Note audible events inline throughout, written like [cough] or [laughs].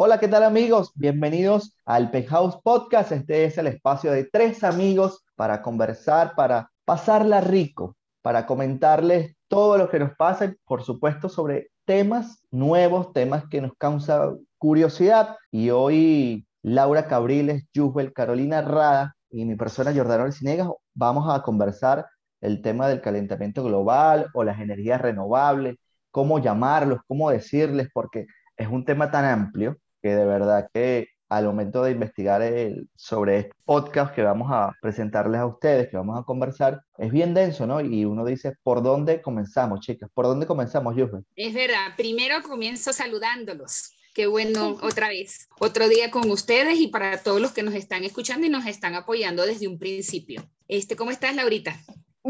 Hola, ¿qué tal amigos? Bienvenidos al Penthouse Podcast. Este es el espacio de tres amigos para conversar, para pasarla rico, para comentarles todo lo que nos pasa por supuesto sobre temas nuevos, temas que nos causan curiosidad. Y hoy Laura Cabriles, Yusbel, Carolina Rada y mi persona Jordano Alcinegas vamos a conversar el tema del calentamiento global o las energías renovables, cómo llamarlos, cómo decirles, porque es un tema tan amplio que de verdad que al momento de investigar el, sobre este podcast que vamos a presentarles a ustedes, que vamos a conversar, es bien denso, ¿no? Y uno dice, ¿por dónde comenzamos, chicas? ¿Por dónde comenzamos, Yusbe? Es verdad, primero comienzo saludándolos. Qué bueno otra vez, otro día con ustedes y para todos los que nos están escuchando y nos están apoyando desde un principio. Este, ¿Cómo estás, Laurita?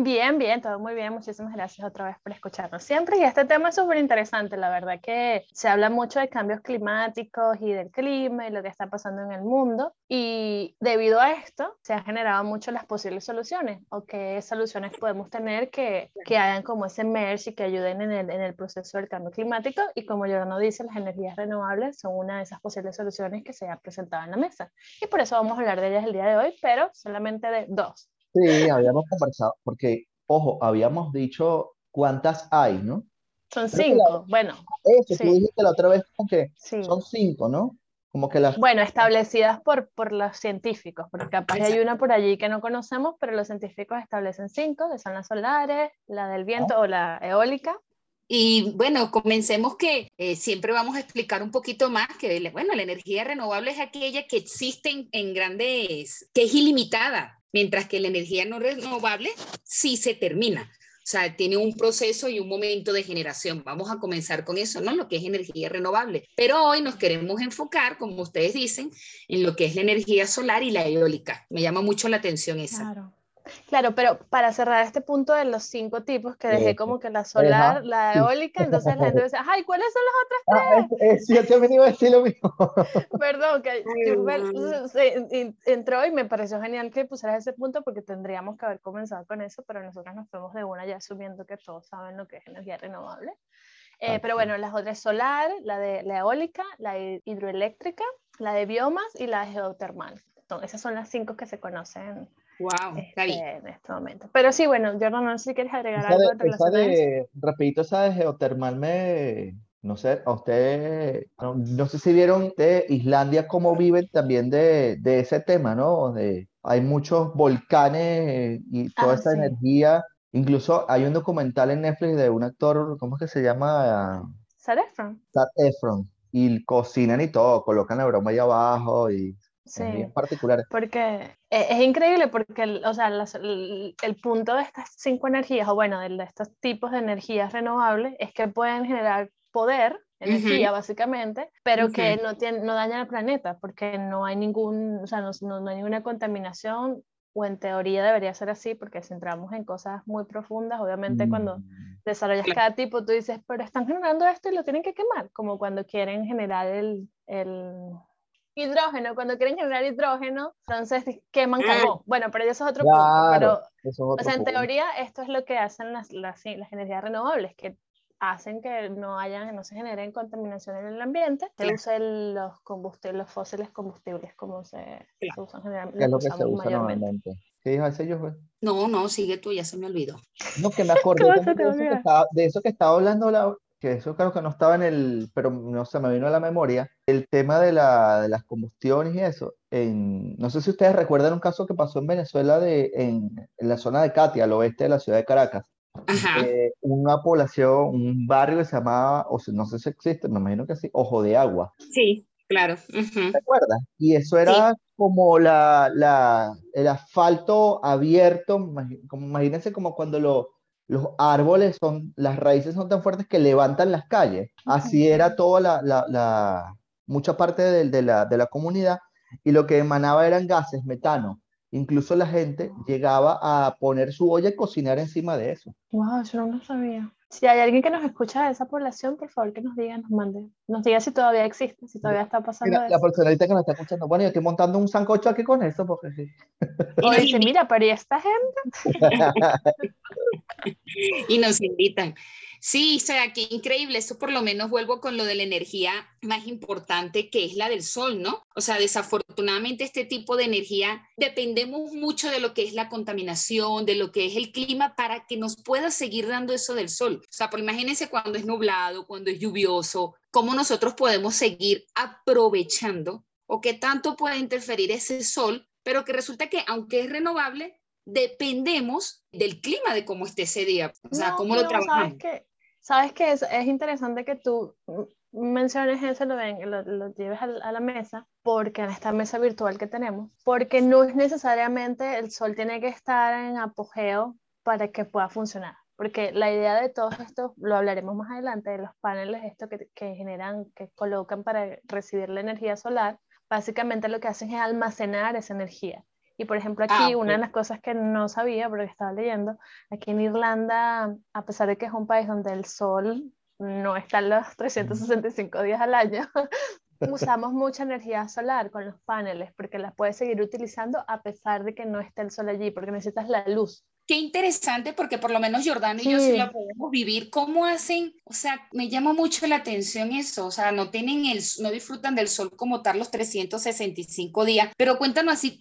Bien, bien, todo muy bien. Muchísimas gracias otra vez por escucharnos siempre. Y este tema es súper interesante. La verdad que se habla mucho de cambios climáticos y del clima y lo que está pasando en el mundo. Y debido a esto, se han generado mucho las posibles soluciones o qué soluciones podemos tener que, que hagan como ese merge y que ayuden en el, en el proceso del cambio climático. Y como no dice, las energías renovables son una de esas posibles soluciones que se ha presentado en la mesa. Y por eso vamos a hablar de ellas el día de hoy, pero solamente de dos. Sí, habíamos conversado, porque, ojo, habíamos dicho cuántas hay, ¿no? Son cinco, bueno. Eso, tú dijiste la otra vez como que son cinco, ¿no? Como que las... Bueno, establecidas por, por los científicos, porque capaz hay una por allí que no conocemos, pero los científicos establecen cinco, que son las solares, la del viento ah. o la eólica. Y bueno, comencemos que eh, siempre vamos a explicar un poquito más que, bueno, la energía renovable es aquella que existe en grandes, que es ilimitada, mientras que la energía no renovable sí se termina. O sea, tiene un proceso y un momento de generación. Vamos a comenzar con eso, ¿no? Lo que es energía renovable. Pero hoy nos queremos enfocar, como ustedes dicen, en lo que es la energía solar y la eólica. Me llama mucho la atención esa. Claro. Claro, pero para cerrar este punto de los cinco tipos que dejé como que la solar, la eólica, entonces la gente [laughs] dice, ay, ¿cuáles son las otras ah, tres? sí, yo me iba a decir lo mismo. [laughs] Perdón, que entró y me pareció genial que pusieras ese punto porque tendríamos que haber comenzado con eso, pero nosotros nos fuimos de una ya asumiendo que todos saben lo que es energía renovable. Eh, pero bueno, las otras solar, la de la eólica, la hidroeléctrica, la de biomas y la geotermal. Entonces, esas son las cinco que se conocen Wow, este, en este momento. Pero sí, bueno, Jordan, no sé si quieres agregar algo en relación a eso. Rapidito, esa de geotermal me, no sé, a usted, no, sé si vieron de Islandia cómo viven también de, de ese tema, ¿no? De, hay muchos volcanes y toda ah, esa energía. Incluso hay un documental en Netflix de un actor, ¿cómo es que se llama? Sad Efron. Sad Efron. Y cocinan y todo, colocan la broma ahí abajo y sí, en particular. Porque e, es, increíble porque, el, o sea, el, el, punto de estas cinco energías, o bueno, de, de, estos tipos de energías renovables, es que pueden generar poder, energía básicamente, pero que no, tiene, no dañan al planeta porque no hay ningún, o sea, no, no, hay ninguna contaminación o en teoría debería ser así, porque si entramos en cosas muy profundas, obviamente cuando mm. desarrollas cada tipo, tú dices, pero están generando esto y lo tienen que quemar, como cuando quieren generar el, el hidrógeno, cuando quieren generar hidrógeno, entonces queman carbón. Bueno, pero eso es otro punto. Pero, o sea, en teoría, esto es lo que hacen las, las, las, energías renovables, que hacen que no hayan, no se generen contaminación en el ambiente, se usen los combustibles, los fósiles combustibles como se, usan generalmente. es lo que se usa normalmente. ¿Qué dijo ese yo? No, no, sigue tú, ya se me olvidó. No, que me acordé [laughs] de, eso que estaba, de eso que estaba hablando la, que eso creo que no estaba en el, pero no se me vino a la memoria, el tema de, la, de las combustiones y eso. En, no sé si ustedes recuerdan un caso que pasó en Venezuela de, en, en la zona de Catia, al oeste de la ciudad de Caracas. Eh, una población, un barrio que se llamaba, o no sé si existe, me imagino que sí, Ojo de Agua. Sí, claro. ¿Te acuerdas? Y eso era como la, la, el asfalto abierto, como, imagínense como cuando lo, los árboles son, las raíces son tan fuertes que levantan las calles. Así era toda la, la, la mucha parte de, de, la, de la comunidad y lo que emanaba eran gases, metano. Incluso la gente llegaba a poner su olla y cocinar encima de eso. Wow, yo no lo sabía. Si hay alguien que nos escucha de esa población, por favor que nos diga, nos mande, nos diga si todavía existe, si todavía está pasando mira, La personalidad que nos está escuchando, bueno, yo estoy montando un sancocho aquí con eso, porque sí. Y dice, [laughs] mira, pero ¿y esta gente? [laughs] [laughs] y nos invitan. Sí, o sea, qué increíble. Eso por lo menos vuelvo con lo de la energía más importante que es la del sol, ¿no? O sea, desafortunadamente este tipo de energía dependemos mucho de lo que es la contaminación, de lo que es el clima para que nos pueda seguir dando eso del sol. O sea, por imagínense cuando es nublado, cuando es lluvioso, cómo nosotros podemos seguir aprovechando o qué tanto puede interferir ese sol, pero que resulta que aunque es renovable, dependemos del clima de cómo esté ese día, o sea, cómo lo trabajamos. Sabes que, sabes que es, es, interesante que tú menciones eso, lo, ven, lo, lo lleves a, a, la mesa, porque en esta mesa virtual que tenemos, porque no es necesariamente el sol tiene que estar en apogeo para que pueda funcionar. Porque la idea de todo esto, lo hablaremos más adelante, de los paneles esto que, que generan, que colocan para recibir la energía solar, básicamente lo que hacen es almacenar esa energía. Y por ejemplo, aquí ah, una de las cosas que no sabía, porque estaba leyendo, aquí en Irlanda, a pesar de que es un país donde el sol no está los 365 días al año, [laughs] usamos mucha energía solar con los paneles, porque las puedes seguir utilizando a pesar de que no esté el sol allí, porque necesitas la luz qué interesante porque por lo menos Jordano y yo sí la podemos vivir. ¿Cómo hacen? O sea, me llama mucho la atención eso. O sea, no tienen el, no disfrutan del sol como tal los 365 días. Pero cuéntanos así,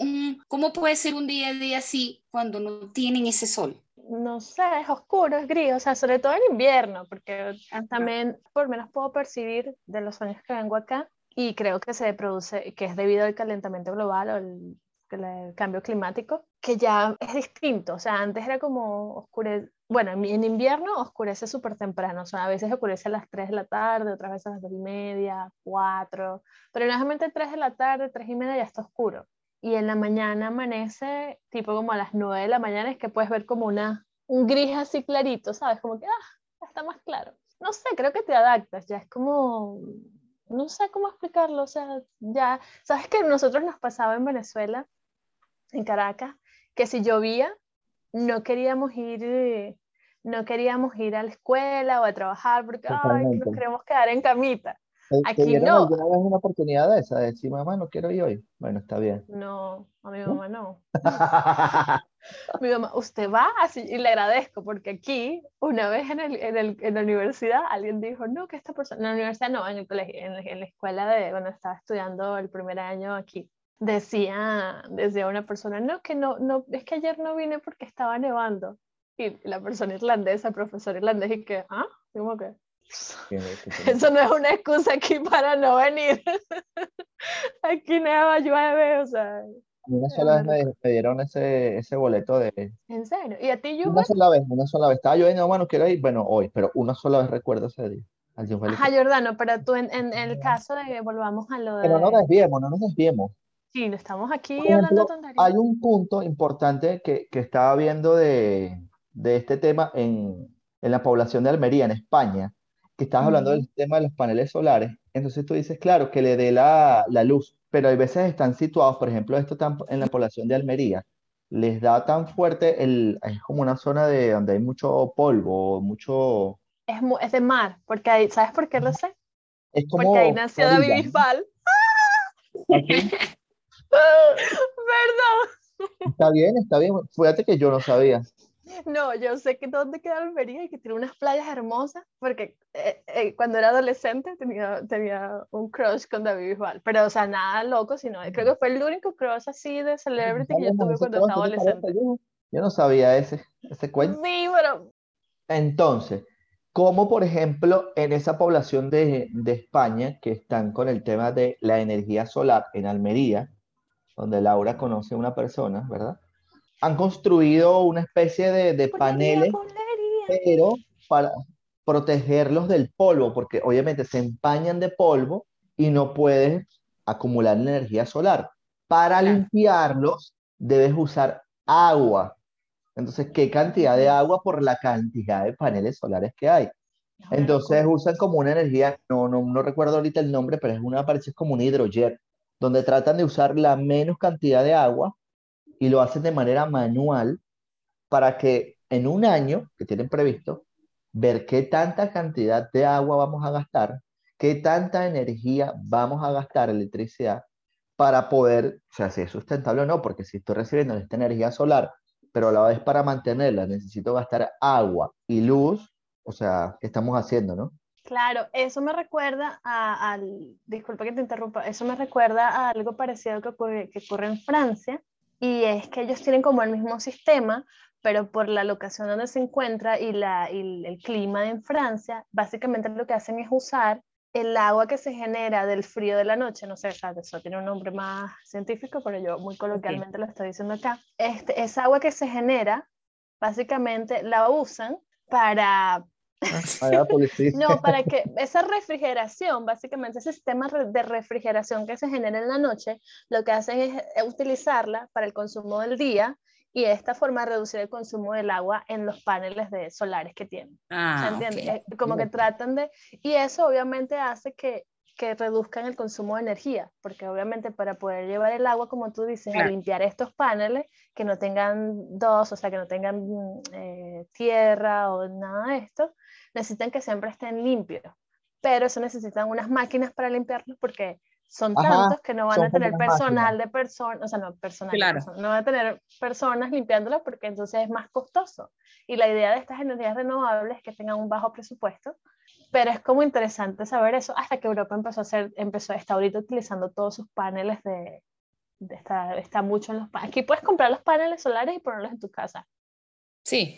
¿cómo puede ser un día a día así cuando no tienen ese sol? no sé, es oscuro, es gris, o sea, sobre todo en invierno, porque también por lo menos puedo percibir de los años que vengo acá y creo que se produce, que es debido al calentamiento global o el el cambio climático, que ya es distinto. O sea, antes era como oscurece, bueno, en invierno oscurece súper temprano, o sea, a veces oscurece a las 3 de la tarde, otras veces a las 2 y media, 4, pero normalmente 3 de la tarde, 3 y media ya está oscuro. Y en la mañana amanece tipo como a las 9 de la mañana, es que puedes ver como una, un gris así clarito, ¿sabes? Como que, ah, está más claro. No sé, creo que te adaptas, ya es como, no sé cómo explicarlo, o sea, ya, ¿sabes que nosotros nos pasaba en Venezuela? En Caracas, que si llovía, no queríamos ir, eh, no queríamos ir a la escuela o a trabajar porque nos queremos quedar en camita. Aquí no. vez una oportunidad de esa? De decir, mamá, no quiero ir hoy. Bueno, está bien. No, a mi mamá no. [laughs] mi mamá, usted va así, y le agradezco, porque aquí, una vez en, el, en, el, en, la universidad, alguien dijo, no, que esta persona, en la universidad no, en el colegio, en, en la escuela de cuando estaba estudiando el primer año aquí, decía, decía una persona, no, que no, no, es que ayer no vine porque estaba nevando. Y la persona irlandesa, profesor irlandés, y que, ah, ¿cómo que? [laughs] Eso no es una excusa aquí para no venir. [laughs] aquí neva, llueve, o sea. Una sola vez me, dieron ese, ese boleto de... ¿En serio? ¿Y a ti, yo Una sola vez, una sola vez. Estaba lloviendo, bueno, quiero ir, bueno, hoy, pero una sola vez recuerdo ese día. Ajá, Jordano, pero tú en, en, el caso de que volvamos a lo de... Pero no nos desviemos, no nos desviemos. Sí, estamos aquí hablando tonterías. Hay un punto importante que, que estaba viendo de, de este tema en, en, la población de Almería, en España, que estabas hablando del tema de los paneles solares. Entonces tú dices, claro, que le dé la, la luz, pero hay veces están situados, por ejemplo, esto en la población de Almería, les da tan fuerte, el, es como una zona de donde hay mucho polvo, mucho... Es, es de mar, porque hay, ¿sabes por qué lo sé? Es como porque ahí nació David Bisbal. [laughs] Perdón. Está bien, está bien. Fíjate que yo no sabía. No, yo sé que dónde queda Almería y que tiene unas playas hermosas, porque eh, eh, cuando era adolescente tenía, tenía un crush con David Bisbal, pero o sea, nada loco, sino creo que fue el único crush así de celebrity que yo tuve cuando estaba adolescente. Yo, no sabía ese, ese cuento. Sí, pero... Entonces, como por ejemplo en esa población de, de España que están con el tema de la energía solar en Almería, donde Laura conoce a una persona, ¿verdad? Han construido una especie de, de paneles, pero para protegerlos del polvo, porque obviamente se empañan de polvo y no puedes acumular energía solar. Para limpiarlos debes usar agua. Entonces, ¿qué cantidad de agua por la cantidad de paneles solares que hay? Entonces usan como una energía, no, no, no recuerdo ahorita el nombre, pero es una, parece como un hidrojet donde tratan de usar la menos cantidad de agua y lo hacen de manera manual para que en un año que tienen previsto, ver qué tanta cantidad de agua vamos a gastar, qué tanta energía vamos a gastar, electricidad, para poder, o sea, si es sustentable o no, porque si estoy recibiendo esta energía solar, pero a la vez para mantenerla necesito gastar agua y luz, o sea, ¿qué estamos haciendo, no? Claro, eso me recuerda a, al, disculpa que te interrumpa, eso me recuerda a algo parecido que ocurre, que ocurre en Francia, y es que ellos tienen como el mismo sistema, pero por la locación donde se encuentra y, la, y el clima en Francia, básicamente lo que hacen es usar el agua que se genera del frío de la noche, no sé, eso tiene un nombre más científico, pero yo muy coloquialmente lo estoy diciendo acá, este, esa agua que se genera, básicamente la usan para... no, para que esa refrigeración, básicamente ese sistema de refrigeración que se genera en la noche, lo que hacen es utilizarla para el consumo del día y de esta forma reducir el consumo del agua en los paneles de solares que tienen. Ah, Como que tratan de... Y eso obviamente hace que, que reduzcan el consumo de energía, porque obviamente para poder llevar el agua, como tú dices, a limpiar estos paneles, que no tengan dos, o sea, que no tengan eh, tierra o nada de esto, necesitan que siempre estén limpios. Pero eso necesitan unas máquinas para limpiarlos porque son tantos que no van a tener personal de personas, o sea, no personal, no van a tener personas limpiándolas porque entonces es más costoso. Y la idea de estas energías renovables es que tengan un bajo presupuesto, pero es como interesante saber eso hasta que Europa empezó a hacer, empezó, está ahorita utilizando todos sus paneles de, de está, está mucho en los Aquí puedes comprar los paneles solares y ponerlos en tu casa. Sí.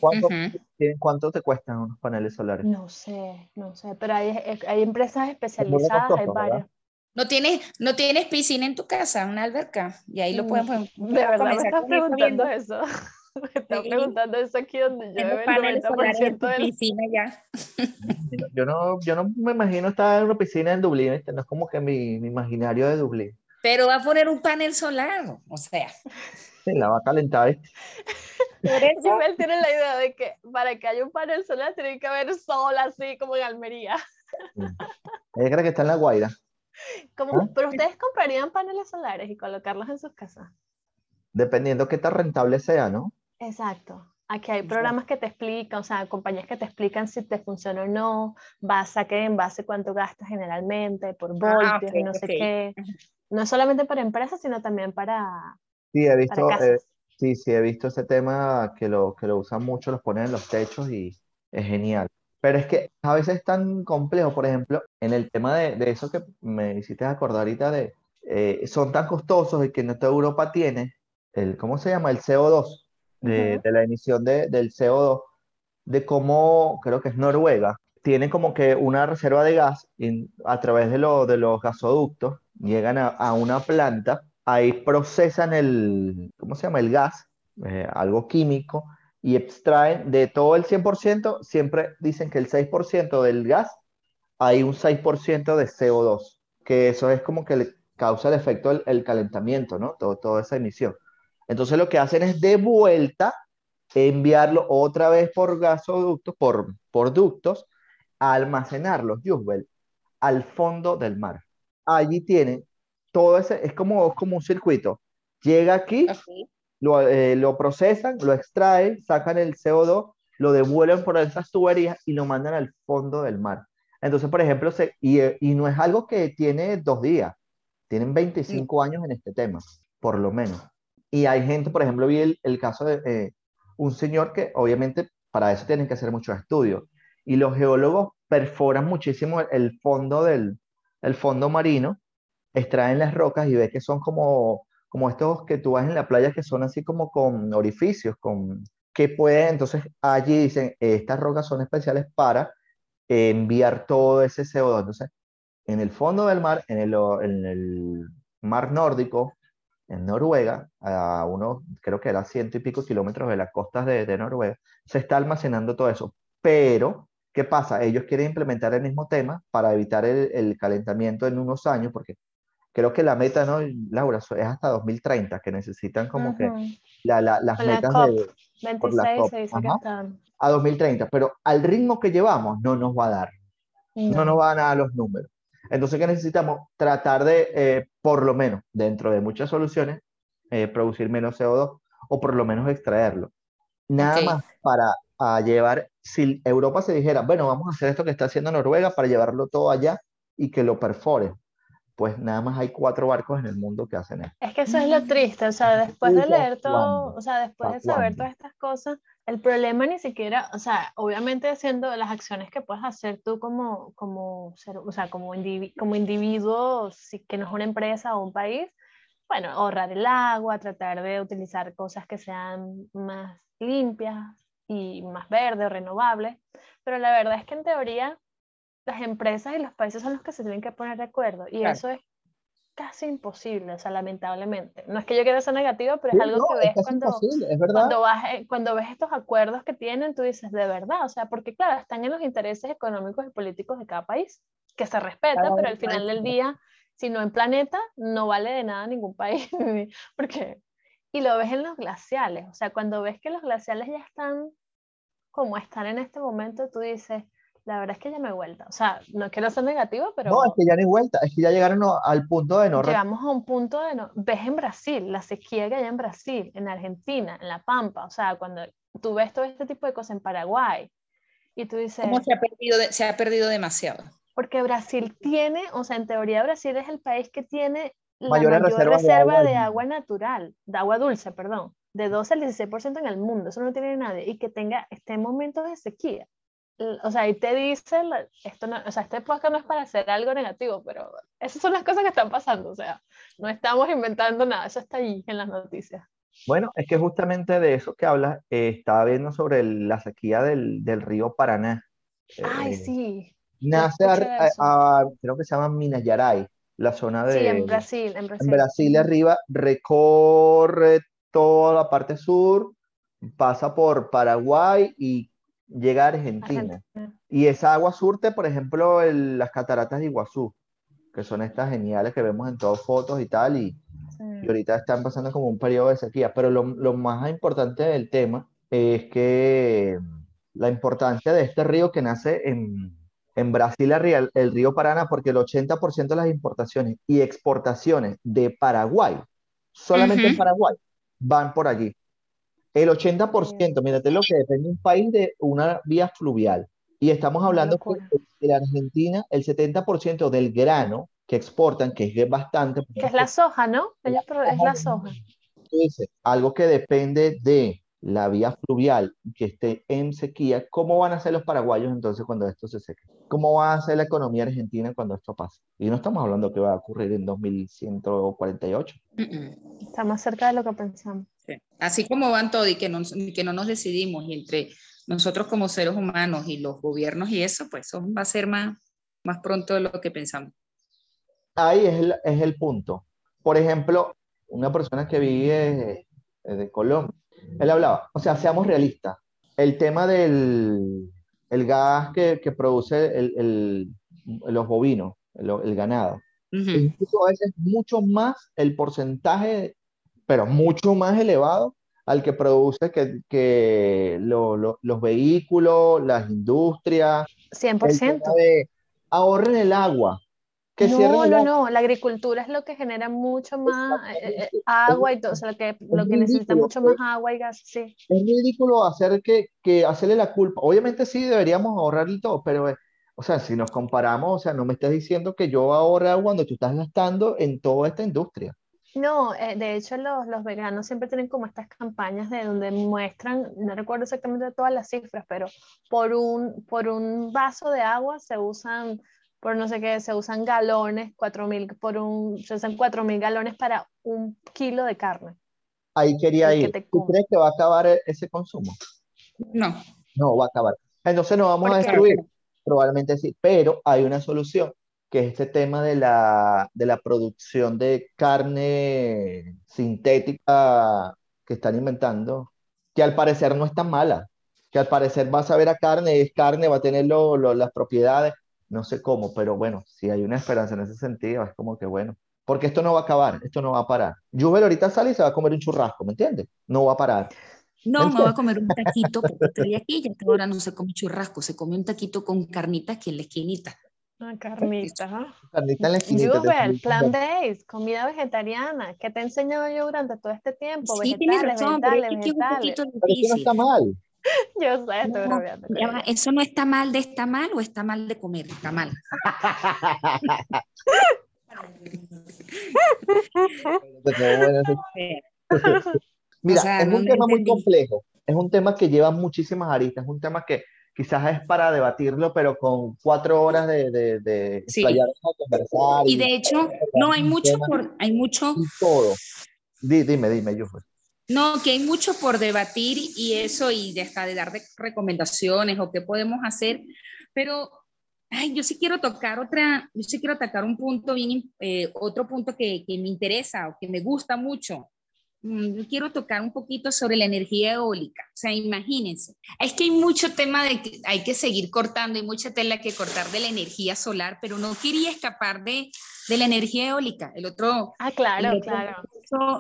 ¿Cuánto, te cuestan unos paneles solares? No sé, no sé, pero hay, hay empresas especializadas, hay varias. ¿No tienes, ¿No tienes piscina en tu casa, una alberca? Y ahí lo pueden poner. De verdad me estás preguntando eso. [laughs] Me estás preguntando eso aquí donde yo el 90% de piscina ya. Yo no, yo no me imagino estar en una piscina en Dublín, este no es como que mi, mi imaginario de Dublín. Pero va a poner un panel solar, o sea. Sí, la va a calentar. ¿eh? Él tiene la idea de que para que haya un panel solar tiene que haber sol así como en Almería. Ella cree que está en la Guaira. Como, ¿Ah? Pero ustedes comprarían paneles solares y colocarlos en sus casas. Dependiendo qué tan rentable sea, ¿no? Exacto. Aquí hay programas que te explican, o sea, compañías que te explican si te funciona o no, base a qué, en base a cuánto gastas generalmente, por ah, voltios y no sé qué. No solamente para empresas, sino también para. Sí, he visto, eh, sí, sí, he visto ese tema que lo, que lo usan mucho, los ponen en los techos y es genial. Pero es que a veces es tan complejo, por ejemplo, en el tema de, de eso que me hiciste acordar ahorita de, eh, son tan costosos y que no toda Europa tiene el, ¿cómo se llama? El CO2, de, de la emisión de, del CO2, de cómo, creo que es Noruega, tiene como que una reserva de gas a través de, lo, de los gasoductos, llegan a, una planta, ahí procesan el, ¿cómo se llama? El gas, eh, algo químico, y extraen de todo el 100%, siempre dicen que el 6% del gas hay un 6% de CO2, que eso es como que le causa el efecto del el calentamiento, ¿no? Todo, toda esa emisión. Entonces lo que hacen es de vuelta enviarlo otra vez por gasoductos, por, por ductos, a almacenarlos, Jusbel, al fondo del mar. Allí tienen todo ese, es como, como un circuito. Llega aquí, eh, lo, procesan, lo extraen, sacan el CO2, lo devuelven por esas tuberías y lo mandan al fondo del mar. Entonces, por ejemplo, se, y, y, no es algo que tiene dos días, tienen 25 años en este tema, por lo menos. Y hay gente, por ejemplo, vi el, el caso de eh, un señor que obviamente para eso tienen que hacer muchos estudios. Y los geólogos perforan muchísimo el, fondo del el fondo marino, extraen las rocas y ves que son como como estos que tú vas en la playa que son así como con orificios, con que pueden, entonces allí dicen, estas rocas son especiales para enviar todo ese CO2. Entonces, en el fondo del mar, en el, en el mar nórdico, en Noruega, a unos, creo que era ciento y pico kilómetros de las costas de, de Noruega, se está almacenando todo eso. Pero, ¿qué pasa? Ellos quieren implementar el mismo tema para evitar el, el calentamiento en unos años, porque creo que la meta, ¿no, Laura? Es hasta 2030, que necesitan como que la, la, las metas de... 26 se dice que están. A 2030, pero al ritmo que llevamos no nos va a dar. No, nos van a dar los números. Entonces, ¿qué necesitamos? Tratar de, eh, por lo menos, dentro de muchas soluciones, eh, producir menos CO2 o por lo menos extraerlo. Nada más para a llevar, si Europa se dijera, bueno, vamos a hacer esto que está haciendo Noruega para llevarlo todo allá y que lo perfore pues nada más hay cuatro barcos en el mundo que hacen eso. Es que eso es lo triste, o sea, después de leer todo, o sea, después de saber todas estas cosas, el problema ni siquiera, o sea, obviamente haciendo las acciones que puedes hacer tú como, como, o sea, como, como individuo, si, que no es una empresa o un país, bueno, ahorrar el agua, tratar de utilizar cosas que sean más limpias y más verdes o renovables, pero la verdad es que en teoría las empresas y los países son los que se tienen que poner de acuerdo y eso es casi imposible, o sea, lamentablemente. No es que yo quiera ser negativo, pero es algo que ves cuando, cuando, vas, eh, cuando ves estos acuerdos que tienen, tú dices, de verdad, o sea, porque claro, están en los intereses económicos y políticos de cada país, que se respeta, pero al final del día, si no en planeta, no vale de nada ningún país, [laughs] porque... Y lo ves en los glaciales, o sea, cuando ves que los glaciales ya están como están en este momento, tú dices, la verdad es que ya no hay vuelta. O sea, no quiero ser negativo, pero... No, es que ya no hay vuelta, es que ya llegaron al punto de no... Llegamos a un punto de no... Ves en Brasil, la sequía que hay en Brasil, en Argentina, en La Pampa, o sea, cuando tú ves todo este tipo de cosas en Paraguay, y tú dices... ¿Cómo se ha perdido, se ha perdido demasiado? Porque Brasil tiene, o sea, en teoría Brasil es el país que tiene la mayor reserva, de, agua, natural, de agua dulce, perdón, de 12 al 16% en el mundo, eso no tiene nadie, y que tenga, esté en momentos de sequía o sea, y te dicen, esto no, o sea, este podcast no es para hacer algo negativo, pero esas son las cosas que están pasando, o sea, no estamos inventando nada, eso está ahí en las noticias. Bueno, es que justamente de eso que hablas, eh, estaba viendo sobre la sequía del, del, río Paraná. Ay, eh, sí. Nace, a, creo que se llama Minas Gerais, la zona de... Sí, en Brasil, en Brasil. En Brasil arriba, recorre toda la parte sur, pasa por Paraguay y llega a Argentina. Y esa agua surte, por ejemplo, las cataratas de Iguazú, que son estas geniales que vemos en todas fotos y tal, y, y ahorita están pasando como un periodo de sequía. Pero lo, lo, más importante del tema es que la importancia de este río que nace en, en Brasil, el, el río Paraná, porque el 80% de las importaciones y exportaciones de Paraguay, solamente en Paraguay, van por allí. El 80%, mírate lo que depende un país de una vía fluvial. Y estamos hablando que en Argentina el 70% del grano que exportan, que es bastante. Que es la soja, ¿no? es la soja. algo que depende de la vía fluvial que esté en sequía, ¿cómo van a ser los paraguayos entonces cuando esto se seque? ¿Cómo va a ser la economía argentina cuando esto pase? Y no estamos hablando que va a ocurrir en 2148. Está más cerca de lo que pensamos. Así como van todos y que no, que no nos decidimos y entre nosotros como seres humanos y los gobiernos y eso, pues eso va a ser más, más pronto de lo que pensamos. Ahí es el, es el punto. Por ejemplo, una persona que vive de Colombia, él hablaba, o sea, seamos realistas. El tema del el gas que, que produce el, el, los bovinos, el, ganado, incluso a veces mucho más el porcentaje, pero mucho más elevado al que produce que, que los vehículos, las industrias. 100%. ahorren el agua, no, no, no, la agricultura es lo que genera mucho más eh, eh, agua y todo, o sea, lo que, lo que necesita mucho más agua y gas, sí. Es ridículo hacer que, que hacerle la culpa. Obviamente sí deberíamos ahorrar y todo, pero, eh, o sea, si nos comparamos, o sea, no me estás diciendo que yo ahorre agua cuando tú estás gastando en toda esta industria. No, de hecho los, los veganos siempre tienen como estas campañas de donde muestran, no recuerdo exactamente todas las cifras, pero por un, por un vaso de agua se usan por no sé qué, se usan galones, 4000 por un, se usan 4000 galones para un kilo de carne. Ahí quería ir. ¿Tú crees que va a acabar e-, ese consumo? No. No, va a acabar. Entonces no vamos a destruir. Probablemente sí, pero hay una solución, que es este tema de la, de la producción de carne sintética que están inventando, que al parecer no es tan mala, que al parecer va a saber a carne, es carne, va a tener las propiedades, no sé cómo, pero bueno, si hay una esperanza en ese sentido, es como que bueno, porque esto no va a acabar, esto no va a parar. Jubel ahorita sale y se va a comer un churrasco, ¿me entiendes? No va a parar. No, me va a comer un taquito porque [laughs] estoy aquí y ahora no se come churrasco, se come un taquito con carnitas aquí en la esquinita. Ah, carnita, ¿no? Carnita en la esquinita. Jubel, plan days, comida vegetariana, ¿qué te he enseñado yo durante todo este tiempo? Sí, vegetales, razón, vegetales, vegetales. Pero eso no está mal. [laughs] Yo sé, estoy no, ¿Eso no está mal de está mal o está mal de comer? Está mal. [laughs] Mira, es un tema muy complejo, es un tema que lleva muchísimas aristas, es un tema que quizás es para debatirlo, pero con cuatro horas de, de, de conversar. Y, de hecho, no, hay mucho por, hay mucho... todo. dime, dime, yo fue. No, que hay mucho por debatir y eso, y hasta de dar recomendaciones o qué podemos hacer, pero ay, yo sí quiero tocar otra, yo sí quiero tocar un punto bien, eh, otro punto que, que, me interesa o que me gusta mucho, yo quiero tocar un poquito sobre la energía eólica. O sea, imagínense. Es que hay mucho tema de que hay que seguir cortando, hay mucha tela que cortar de la energía solar, pero no quería escapar de, de la energía eólica. El otro. Ah, claro, claro.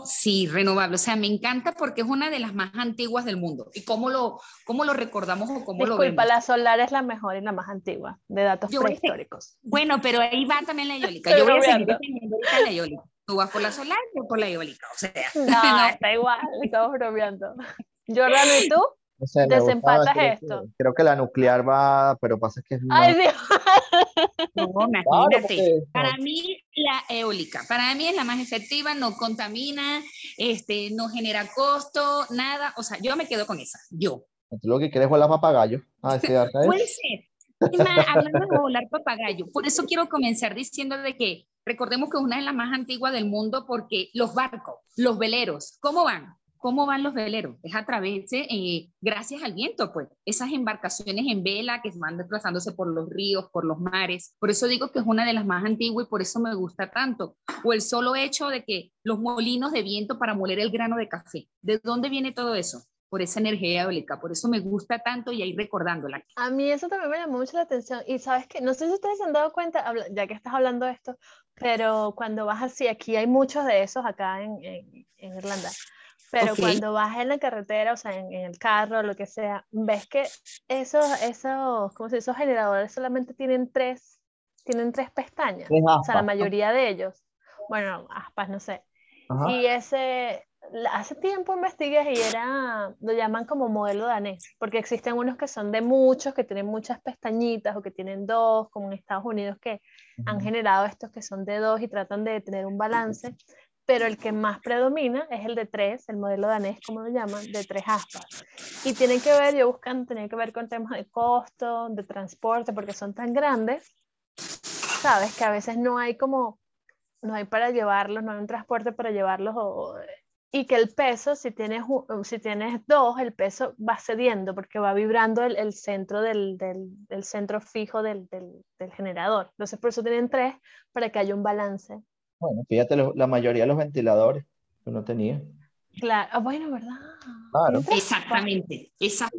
sí, renovable. O sea, me encanta porque es una de las más antiguas del mundo. ¿Y cómo lo, cómo lo recordamos o cómo lo vemos? la solar es la mejor y la más antigua de datos prehistóricos. bueno, pero ahí va también la eólica. Yo voy a seguir defendiendo la eólica. Tú vas por la solar y yo por la eólica, o sea. [laughs] No, [laughs] está igual, estamos bromeando. Jordano, ¿y tú? Desempatas esto. creo que la nuclear va, pero pasa que es Ay, Dios. No, imagínate. para mí, la eólica, para mí es la más efectiva, no contamina, este, no genera costo, nada. O sea, yo me quedo con esa, yo. Lo que quieres es volar papagayo. Ah, Puede ser. Hablando de volar papagayo, por eso quiero comenzar diciendo de que Recordemos que es una de las más antiguas del mundo porque los barcos, los veleros, ¿cómo van? ¿Cómo van los veleros? Es a través de, eh, gracias al viento, pues, esas embarcaciones en vela que van desplazándose por los ríos, por los mares. Por eso digo que es una de las más antiguas y por eso me gusta tanto. O el solo hecho de que los molinos de viento para moler el grano de café. ¿De dónde viene todo eso? Por esa energía eólica, por eso me gusta tanto y ahí recordándola. A mí eso también me llamó mucho la atención y sabes que, no sé si ustedes se han dado cuenta, ya que estás hablando de esto, pero cuando vas así, aquí hay muchos de esos acá en, en, Irlanda, pero cuando vas en la carretera, o sea, en, el carro, lo que sea, ves que esos, esos, ¿cómo se dice? esos generadores solamente tienen tres, tienen tres pestañas, o sea, la mayoría de ellos, bueno, aspas, no sé, y ese, hace tiempo investigué y era, lo llaman como modelo danés, porque existen unos que son de muchos, que tienen muchas pestañitas o que tienen dos, como en Estados Unidos, que han generado estos que son de dos y tratan de tener un balance, pero el que más predomina es el de tres, el modelo danés, como lo llaman, de tres aspas. Y tienen que ver, yo buscando, tiene que ver con temas de costo, de transporte, porque son tan grandes, sabes, que a veces no hay como no hay para llevarlos, no hay un transporte para llevarlos o, y que el peso, si tienes, si tienes dos, el peso va cediendo porque va vibrando el, el centro del, del, del, centro fijo del, del, generador. Entonces, por eso tienen tres, para que haya un balance. Bueno, fíjate, la mayoría de los ventiladores que uno tenía. Claro, ah, bueno, ¿verdad? Claro. Exactamente, esa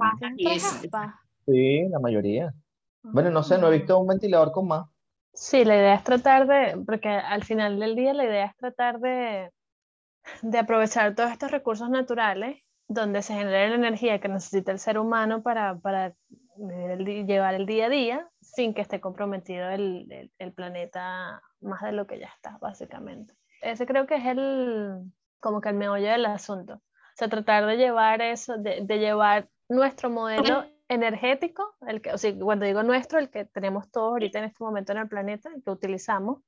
Sí, la mayoría. Bueno, no sé, no he visto un ventilador con más. Sí, la idea es tratar de, porque al final del día la idea es tratar de, de aprovechar todos estos recursos naturales donde se genera la energía que necesita el ser humano para, para llevar el día a día sin que esté comprometido el, el, planeta más de lo que ya está, básicamente. Ese creo que es el, como que el meollo del asunto. O sea, tratar de llevar eso, de, de llevar nuestro modelo energético, el que, o sea, cuando digo nuestro, el que tenemos todos ahorita en este momento en el planeta, el que utilizamos,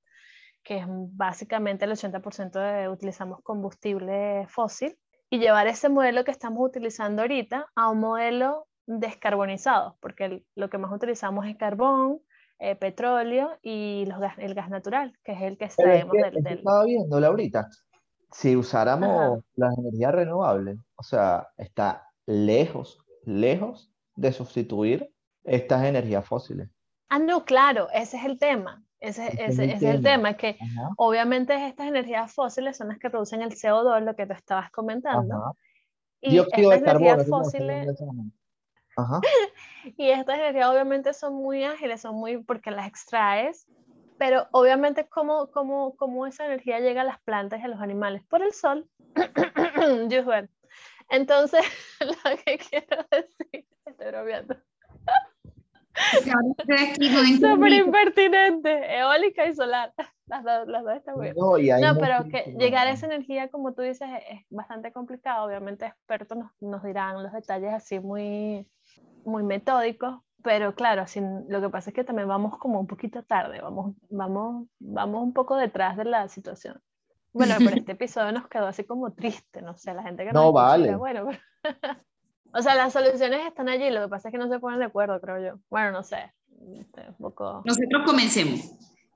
que es básicamente el 80% de utilizamos combustible fósil, y llevar ese modelo que estamos utilizando ahorita a un modelo descarbonizado, porque lo que más utilizamos es carbón, eh, petróleo y los el gas natural, que es el que extraemos del, del... Estaba viendo ahorita, si usáramos las energías renovables, o sea, está lejos, lejos de sustituir estas energías fósiles. Ah, no, claro, ese es el tema. Ese, ese, es el tema, que obviamente estas energías fósiles son las que producen el CO2, lo que tú estabas comentando. Y estas energías fósiles... [laughs] y estas energías obviamente son muy ágiles, son muy porque las extraes, pero obviamente cómo, cómo, cómo esa energía llega a las plantas y a los animales por el sol. [coughs] Entonces, [laughs] lo que quiero decir, estoy bromeando. Súper impertinente, eólica y solar. Las dos, las dos están bien. No, no pero que llegar a esa energía, como tú dices, es bastante complicado. Obviamente, expertos nos, nos dirán los detalles así muy, muy metódicos, pero claro, sin, lo que pasa es que también vamos como un poquito tarde, vamos, vamos, vamos un poco detrás de la situación. Bueno, pero [laughs] este episodio nos quedó así como triste, no sé, la gente que No, nos escucha vale. dirá, bueno, pero- o sea, las soluciones están allí, lo que pasa es que no se ponen de acuerdo, creo yo. Bueno, no sé, este, un poco... Nosotros comencemos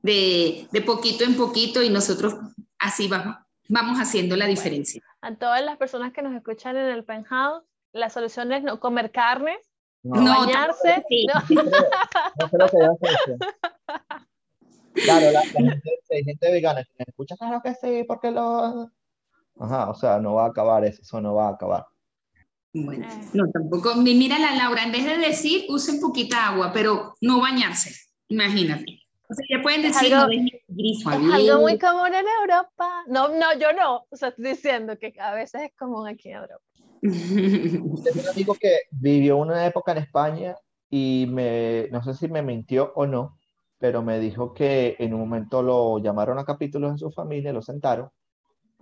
de, de poquito en poquito y nosotros así vamos, vamos haciendo la diferencia. A todas las personas que nos escuchan en el penthouse, la solución es no comer carne, No, No, bañarse, no, no creo que haya solución. Claro, la, la gente, hay gente vegana que me escucha, claro que sí, porque lo... Ajá, o sea, no va a acabar eso, eso no va a acabar. Bueno, Eh. no, tampoco. mi- Mira la Laura, en vez de decir usen poquita agua, pero no bañarse, imagínate. O sea, ya pueden decir, algo- no es algo muy común en Europa. No, no, yo no, o sea, estoy diciendo que a veces es común aquí en Europa. Tengo un amigo que vivió una época en España y me, no sé si me mintió o no, pero me dijo que en un momento lo llamaron a capítulos en su familia, lo sentaron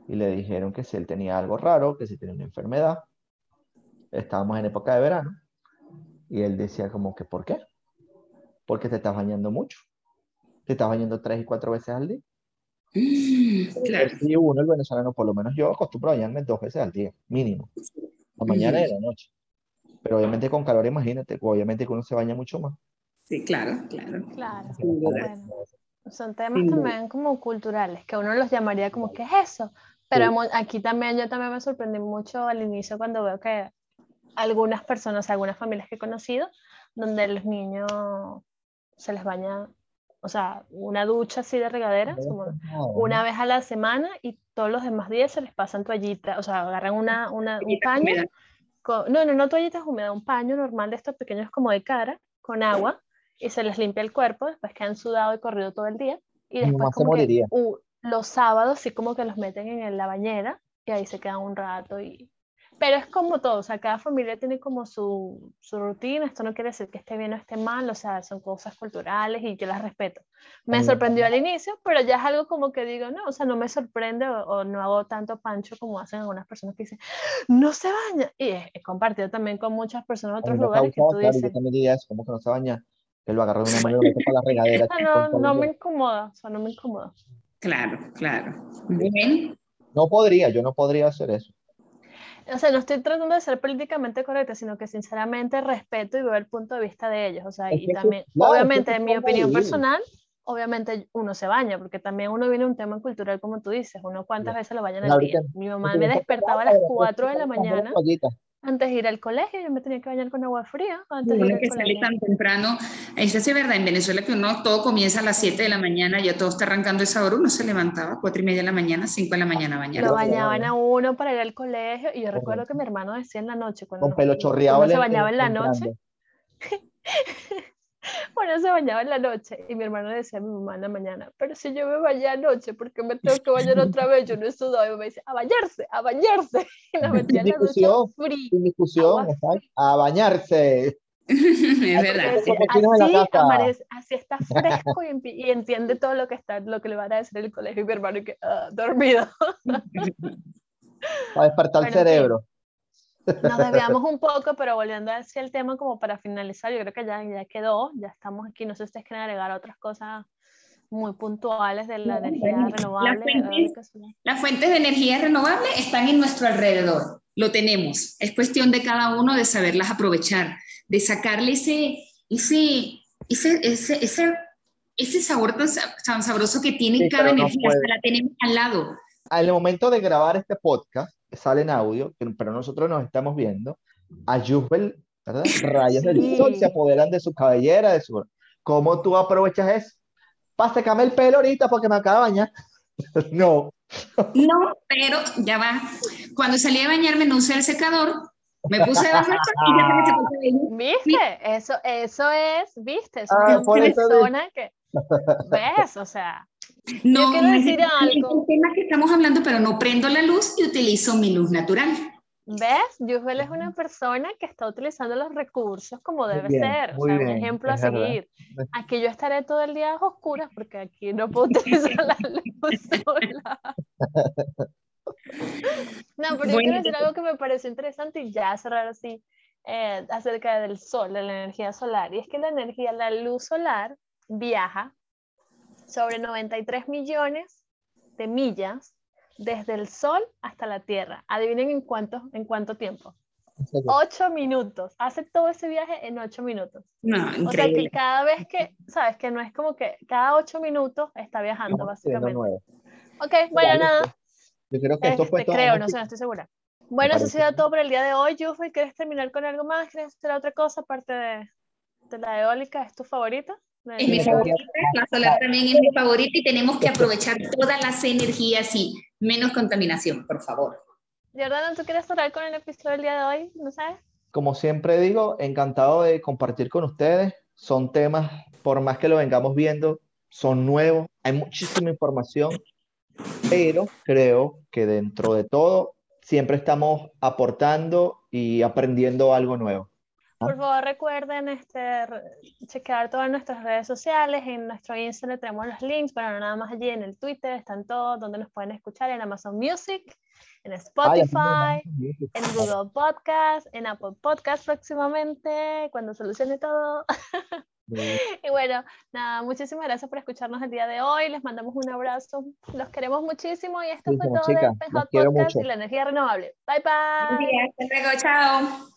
y le dijeron que si él tenía algo raro, que si tenía una enfermedad. Estábamos en época de verano y él decía como que, ¿por qué? Porque te estás bañando mucho. Te estás bañando tres y cuatro veces al día. [gasps] Claro. Y uno, el venezolano, por lo menos yo acostumbro a bañarme dos veces al día, mínimo. La mañana y la noche. Pero obviamente con calor, imagínate, obviamente que uno se baña mucho más. Sí, claro, claro. Claro. Bueno, son temas duda. también como culturales, que uno los llamaría como, ¿qué es eso? Pero Sí. aquí también, yo también me sorprendí mucho al inicio cuando veo que algunas personas, algunas familias que he conocido, donde los niños se les baña, o sea, una ducha así de regadera, como una vez a la semana y todos los demás días se les pasan toallitas, o sea, agarran una, una- un paño, con- no, no, no toallitas húmedas, un paño normal de estos pequeños como de cara, con agua, y se les limpia el cuerpo, después que han sudado y corrido todo el día, y después como que uh, los sábados sí como que los meten en la bañera y ahí se quedan un rato y... Pero es como todo, o sea, cada familia tiene como su, su rutina, esto no quiere decir que esté bien o esté mal, o sea, son cosas culturales y yo las respeto. Me Mm. sorprendió al inicio, pero ya es algo como que digo, no, o sea, no me sorprende o, o no hago tanto pancho como hacen algunas personas que dicen, no se baña. Y he, he compartido también con muchas personas mí otros lugares que tú claro, yo dices, también diría eso, ¿cómo que no se baña? Que lo agarró de una mano y lo la regadera. "Ah, con no, no el me día". incomoda, o sea, no me incomoda. Claro, claro. Bueno, No podría, yo no podría hacer eso. O sea, no estoy tratando de ser políticamente correcta, sino que sinceramente respeto y veo el punto de vista de ellos. O sea, Es y también, claro, obviamente, en mi opinión personal, obviamente uno se baña, porque también uno viene de un tema cultural, como tú dices, uno cuántas veces lo baña en Claro, el día. Mi mamá me despertaba a las después 4 de la mañana. Antes de ir al colegio, yo me tenía que bañar con agua fría antes de ir al que sale colegio. tan temprano, eso sí es verdad, en Venezuela que uno todo comienza a las 7 de la mañana, ya todo está arrancando esa hora, uno se levantaba 4 y media de la mañana, 5 de la mañana a bañar. Lo bañaban a uno para ir al colegio y yo recuerdo que mi hermano decía en la noche, cuando Con pelo chorreado. se bañaba en la noche, [laughs] Bueno, se bañaba en la noche y mi hermano le decía a mi mamá en la mañana, pero si yo me bañé anoche, ¿por qué me tengo que bañar otra [laughs] vez? Yo no he sudado. Y mamá dice, a bañarse, a bañarse. [laughs] Y nos metía en la ducha fría. Sin discusión. A bañarse. [laughs] es verdad. La así, casa. amanece- así está fresco y, entiende todo lo que está, lo que le van a decir en el colegio y mi hermano y que "Ah, dormido. Para despertar el Bueno, cerebro. Nos desviamos un poco, pero volviendo hacia el tema como para finalizar, yo creo que ya, ya quedó, ya estamos aquí, no sé si ustedes quieren agregar otras cosas muy puntuales de la No, energía las renovable. fuentes-. Las fuentes de energía renovable están en nuestro alrededor, lo tenemos. Es cuestión de cada uno de saberlas aprovechar, de sacarle ese, ese, ese, ese, ese, ese sabor tan, tan sabroso que tiene Sí, cada no energía, hasta la tenemos al lado. Al momento de grabar este podcast, sale en audio, pero nosotros nos estamos viendo, a Yusbel, ¿verdad? [laughs] Rayos del Sí. sol se apoderan de su cabellera, de su... ¿Cómo tú aprovechas eso? Para secarme el pelo ahorita porque me acaba de bañar. [laughs] No. No, pero ya va. Cuando salí a bañarme no usé el secador, me puse debajo del sol y ya se me secó el cabello. ¿Viste? Eso, eso es, ¿viste? Ah, es una por eso persona que, ¿ves? O sea, No, quiero no es decir algo. el tema que estamos hablando, pero no prendo la luz y utilizo mi luz natural. ¿ves? Yusbel es una persona que está utilizando los recursos como debe bien, ser, o sea, bien, un ejemplo a es verdad. seguir. Aquí yo estaré todo el día a oscuras porque aquí no puedo utilizar la [laughs] luz solar. No, pero yo Bueno, quiero decir algo que me pareció interesante y ya cerrar así eh, acerca del sol, de la energía solar. Y es que la energía, la luz solar viaja sobre 93 millones de millas desde el sol hasta la Tierra. Adivinen en cuánto, en cuánto tiempo. Ocho minutos. Hace todo ese viaje en ocho minutos. No, O sea que cada vez que, sabes, que no es como que cada ocho minutos está viajando, básicamente. Ok, bueno, nada. Yo creo que esto fue Este, todo. creo, no sé, no estoy segura. Bueno, eso sido todo por el día de hoy, Yuffie. ¿Quieres terminar con algo más? ¿Quieres hacer otra cosa aparte de, de la eólica? ¿Es tu favorita? Es mi favorita, la solar también es mi favorita y tenemos que aprovechar todas las energías y menos contaminación, por favor. Jordana, ¿tú quieres cerrar con el episodio del día de hoy? ¿No sabes? Como siempre digo, encantado de compartir con ustedes. Son temas, por más que lo vengamos viendo, son nuevos, hay muchísima información, pero creo que dentro de todo siempre estamos aportando y aprendiendo algo nuevo. Por favor, recuerden este, chequear todas nuestras redes sociales. En nuestro Instagram tenemos los links, pero no nada más allí en el Twitter, están todos donde nos pueden escuchar en Amazon Music, en Spotify, en Google Podcast, en Apple Podcast próximamente, cuando solucione todo. [laughs] Y bueno, nada, muchísimas gracias por escucharnos el día de hoy. Les mandamos un abrazo. Los queremos muchísimo y esto fue todo chicas. quiero Podcast mucho. y la energía renovable. Bye bye. Buen día, hasta luego, chao.